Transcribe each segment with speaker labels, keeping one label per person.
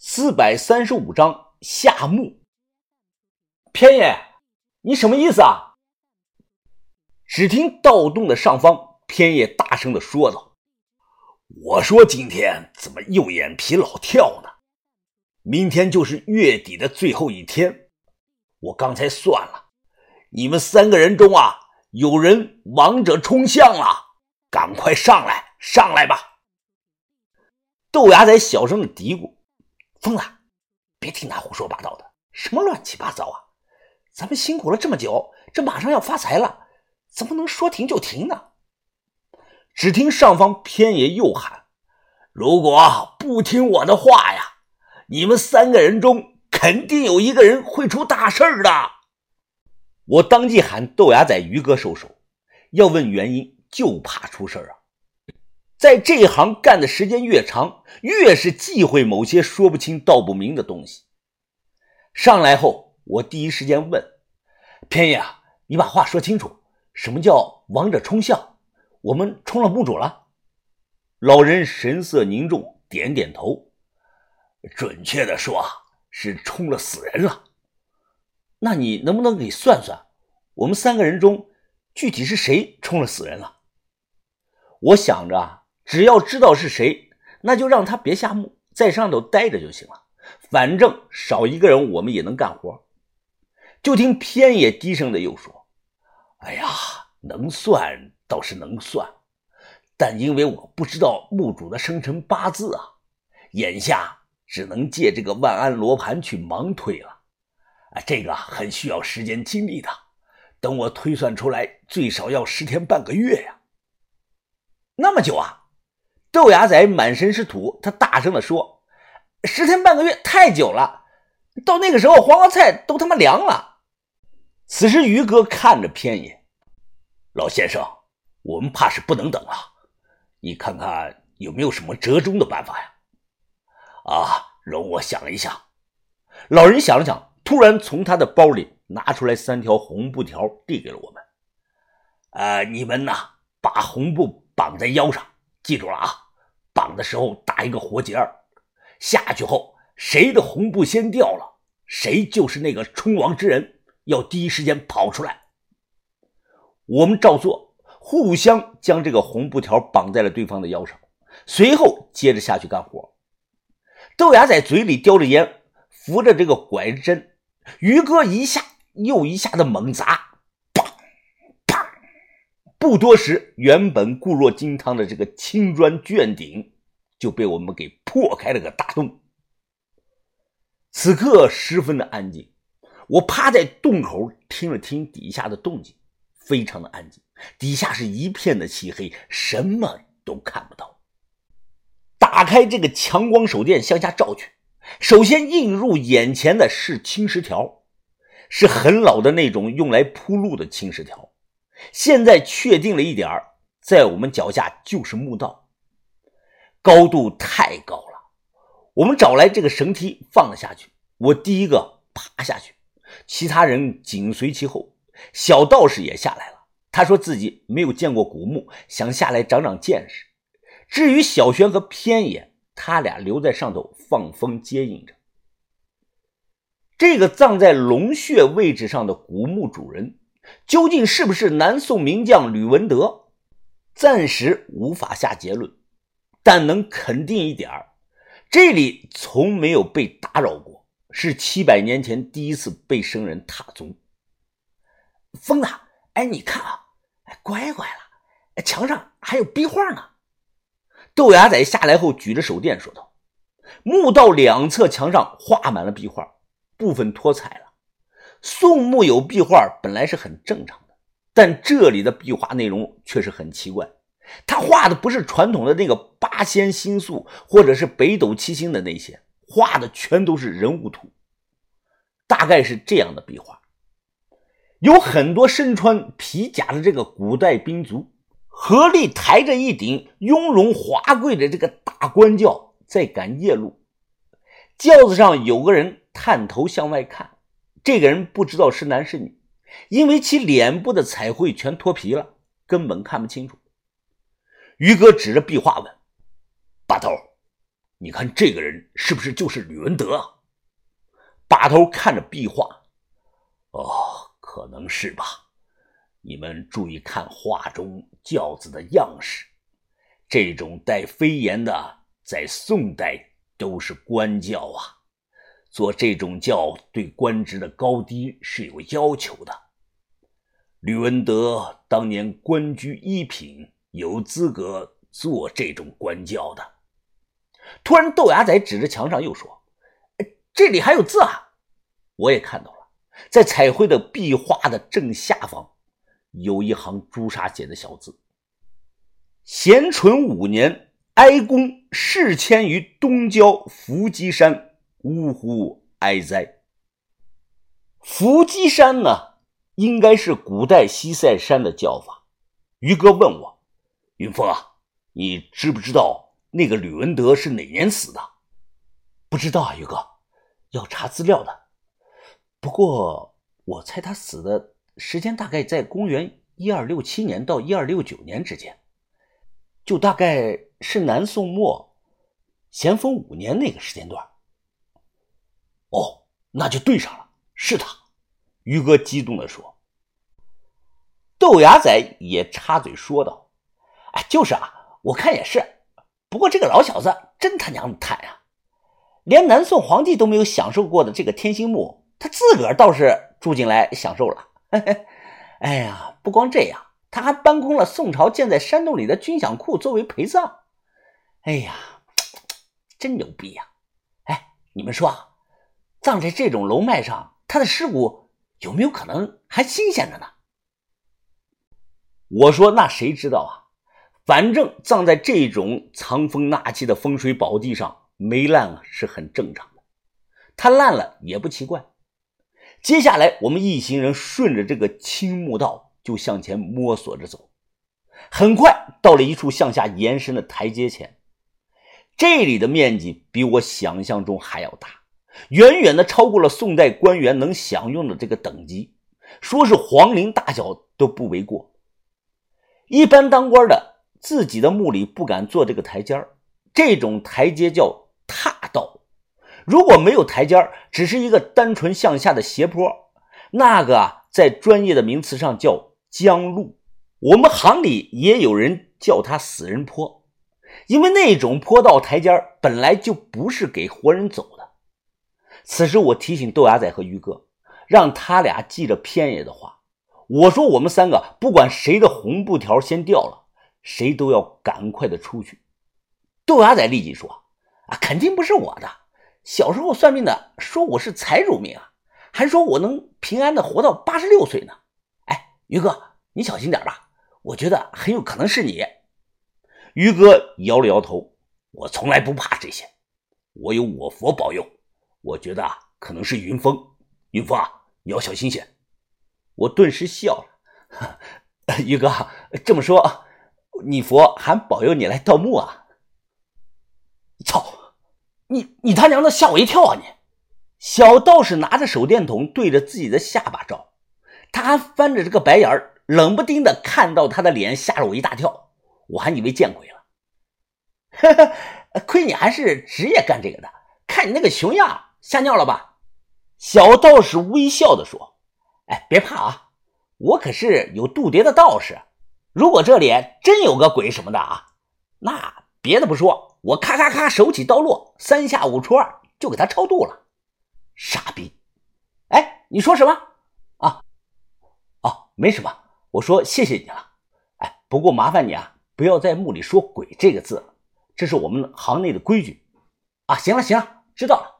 Speaker 1: 四百三十五章下墓。偏爷，你什么意思啊？只听盗洞的上方，偏爷大声的说道：“
Speaker 2: 我说今天怎么右眼皮老跳呢？明天就是月底的最后一天，我刚才算了，你们三个人中啊，有人王者冲相了，赶快上来，上来吧！”
Speaker 1: 豆芽仔小声的嘀咕。疯了！别听他胡说八道的，什么乱七八糟啊！咱们辛苦了这么久，这马上要发财了，怎么能说停就停呢？只听上方偏爷又喊：“
Speaker 2: 如果不听我的话呀，你们三个人中肯定有一个人会出大事的！”
Speaker 1: 我当即喊豆芽仔、于哥收手，要问原因，就怕出事啊！在这一行干的时间越长，越是忌讳某些说不清道不明的东西。上来后，我第一时间问：“偏爷，你把话说清楚，什么叫王者冲相？我们冲了墓主了？”老人神色凝重，点点头：“
Speaker 2: 准确的说，是冲了死人了。
Speaker 1: 那你能不能给算算，我们三个人中，具体是谁冲了死人了？”我想着。只要知道是谁，那就让他别下墓，在上头待着就行了。反正少一个人，我们也能干活。就听偏野低声的又说：“
Speaker 2: 哎呀，能算倒是能算，但因为我不知道墓主的生辰八字啊，眼下只能借这个万安罗盘去盲推了。啊，这个很需要时间精力的，等我推算出来，最少要十天半个月呀。
Speaker 1: 那么久啊！”豆芽仔满身是土，他大声的说：“十天半个月太久了，到那个时候黄瓜菜都他妈凉了。”此时于哥看着偏爷，
Speaker 2: 老先生，我们怕是不能等了，你看看有没有什么折中的办法呀？啊，容我想一想。
Speaker 1: 老人想了想，突然从他的包里拿出来三条红布条，递给了我们。
Speaker 2: 呃，你们呐，把红布绑在腰上。记住了啊，绑的时候打一个活结儿，下去后谁的红布先掉了，谁就是那个冲王之人，要第一时间跑出来。
Speaker 1: 我们照做，互相将这个红布条绑在了对方的腰上，随后接着下去干活。豆芽在嘴里叼着烟，扶着这个拐针，于哥一下又一下的猛砸。不多时，原本固若金汤的这个青砖卷顶就被我们给破开了个大洞。此刻十分的安静，我趴在洞口听了听底下的动静，非常的安静，底下是一片的漆黑，什么都看不到。打开这个强光手电向下照去，首先映入眼前的是青石条，是很老的那种用来铺路的青石条。现在确定了一点儿在我们脚下就是墓道，高度太高了。我们找来这个绳梯放了下去，我第一个爬下去，其他人紧随其后。小道士也下来了，他说自己没有见过古墓，想下来长长见识。至于小轩和偏野，他俩留在上头放风接应着。这个葬在龙穴位置上的古墓主人。究竟是不是南宋名将吕文德？暂时无法下结论，但能肯定一点这里从没有被打扰过，是七百年前第一次被生人踏足。疯子，哎，你看啊，哎，乖乖了，墙上还有壁画呢。豆芽仔下来后举着手电说道：“墓道两侧墙上画满了壁画，部分脱彩了。”宋墓有壁画本来是很正常的，但这里的壁画内容却是很奇怪。他画的不是传统的那个八仙星宿，或者是北斗七星的那些，画的全都是人物图。大概是这样的壁画，有很多身穿皮甲的这个古代兵卒，合力抬着一顶雍容华贵的这个大官轿在赶夜路，轿子上有个人探头向外看。这个人不知道是男是女，因为其脸部的彩绘全脱皮了，根本看不清楚。于哥指着壁画问：“把头，
Speaker 2: 你看这个人是不是就是吕文德？把头看着壁画，哦，可能是吧。你们注意看画中轿子的样式，这种带飞檐的，在宋代都是官轿啊。做这种轿，对官职的高低是有要求的。吕文德当年官居一品，有资格做这种官轿的。
Speaker 1: 突然，豆芽仔指着墙上又说：“这里还有字啊！”我也看到了，在彩绘的壁画的正下方，有一行朱砂写的小字：“咸淳五年，哀公世迁于东郊伏击山。”呜呼哀哉！伏击山呢，应该是古代西塞山的叫法。于哥问我：“云峰啊，你知不知道那个吕文德是哪年死的？”
Speaker 2: 不知道啊，于哥，要查资料的。不过我猜他死的时间大概在公元一二六七年到一二六九年之间，就大概是南宋末咸丰五年那个时间段。
Speaker 1: 哦，那就对上了，是他。于哥激动地说。
Speaker 2: 豆芽仔也插嘴说道：“哎，就是啊，我看也是。不过这个老小子真他娘的贪啊！连南宋皇帝都没有享受过的这个天心木，他自个儿倒是住进来享受了。嘿 嘿哎呀，不光这样，他还搬空了宋朝建在山洞里的军饷库作为陪葬。哎呀，真牛逼呀！哎，你们说啊。”葬在这种龙脉上，他的尸骨有没有可能还新鲜着呢？
Speaker 1: 我说那谁知道啊？反正葬在这种藏风纳气的风水宝地上，没烂是很正常的。它烂了也不奇怪。接下来，我们一行人顺着这个青木道就向前摸索着走，很快到了一处向下延伸的台阶前。这里的面积比我想象中还要大。远远的超过了宋代官员能享用的这个等级，说是皇陵大小都不为过。一般当官的自己的墓里不敢做这个台阶这种台阶叫踏道。如果没有台阶只是一个单纯向下的斜坡，那个啊，在专业的名词上叫江路。我们行里也有人叫它死人坡，因为那种坡道台阶本来就不是给活人走的。此时，我提醒豆芽仔和于哥，让他俩记着偏爷的话。我说：“我们三个不管谁的红布条先掉了，谁都要赶快的出去。”豆芽仔立即说：“啊，肯定不是我的。小时候算命的说我是财主命啊，还说我能平安的活到八十六岁呢。哎，于哥，你小心点吧，我觉得很有可能是你。”于哥摇了摇头：“我从来不怕这些，我有我佛保佑。”我觉得啊，可能是云峰。云峰啊，你要小心些。我顿时笑了。于哥这么说，你佛还保佑你来盗墓啊？操！你你他娘的吓我一跳啊！你小道士拿着手电筒对着自己的下巴照，他还翻着这个白眼儿，冷不丁的看到他的脸，吓了我一大跳。我还以为见鬼了。呵呵，亏你还是职业干这个的，看你那个熊样。吓尿了吧？小道士微笑的说：“哎，别怕啊，我可是有度牒的道士。如果这里真有个鬼什么的啊，那别的不说，我咔咔咔手起刀落，三下五除二就给他超度了。傻逼！哎，你说什么？啊？哦，没什么。我说谢谢你了。哎，不过麻烦你啊，不要在墓里说‘鬼’这个字，这是我们行内的规矩。啊，行了行了，知道了。”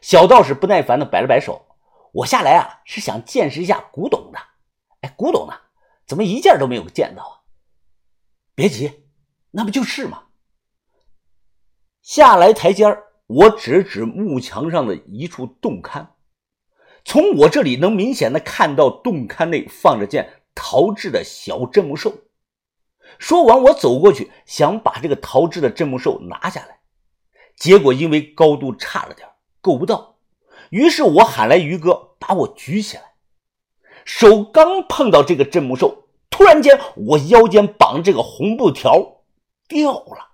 Speaker 1: 小道士不耐烦的摆了摆手：“我下来啊，是想见识一下古董的。哎，古董呢？怎么一件都没有见到啊？别急，那不就是吗？”下来台阶我指指木墙上的一处洞龛，从我这里能明显的看到洞龛内放着件陶制的小镇墓兽。说完，我走过去想把这个陶制的镇墓兽拿下来，结果因为高度差了点够不到，于是我喊来于哥把我举起来，手刚碰到这个镇墓兽，突然间我腰间绑这个红布条掉了。